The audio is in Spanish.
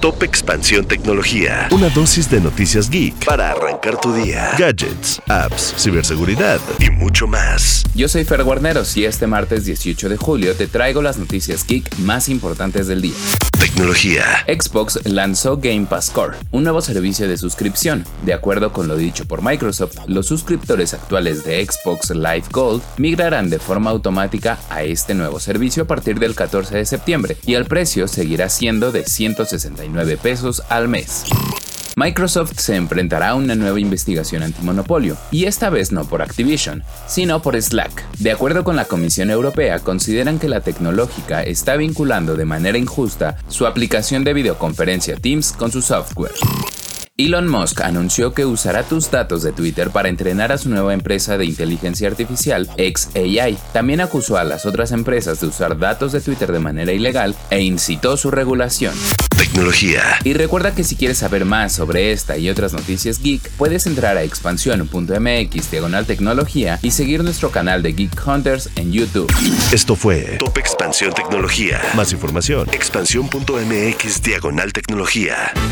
Top Expansión Tecnología. Una dosis de noticias geek para arrancar tu día. Gadgets, apps, ciberseguridad y mucho más. Yo soy Fer Guarneros y este martes 18 de julio te traigo las noticias geek más importantes del día. Tecnología. Xbox lanzó Game Pass Core, un nuevo servicio de suscripción. De acuerdo con lo dicho por Microsoft, los suscriptores actuales de Xbox Live Gold migrarán de forma automática a este nuevo servicio a partir del 14 de septiembre y el precio seguirá siendo de 169 pesos al mes. Microsoft se enfrentará a una nueva investigación antimonopolio, y esta vez no por Activision, sino por Slack. De acuerdo con la Comisión Europea, consideran que la tecnológica está vinculando de manera injusta su aplicación de videoconferencia Teams con su software. Elon Musk anunció que usará tus datos de Twitter para entrenar a su nueva empresa de inteligencia artificial, XAI. También acusó a las otras empresas de usar datos de Twitter de manera ilegal e incitó su regulación. Tecnología. Y recuerda que si quieres saber más sobre esta y otras noticias geek, puedes entrar a expansión.mx diagonal tecnología y seguir nuestro canal de Geek Hunters en YouTube. Esto fue Top Expansión Tecnología. Más información. Expansión.mx diagonal tecnología.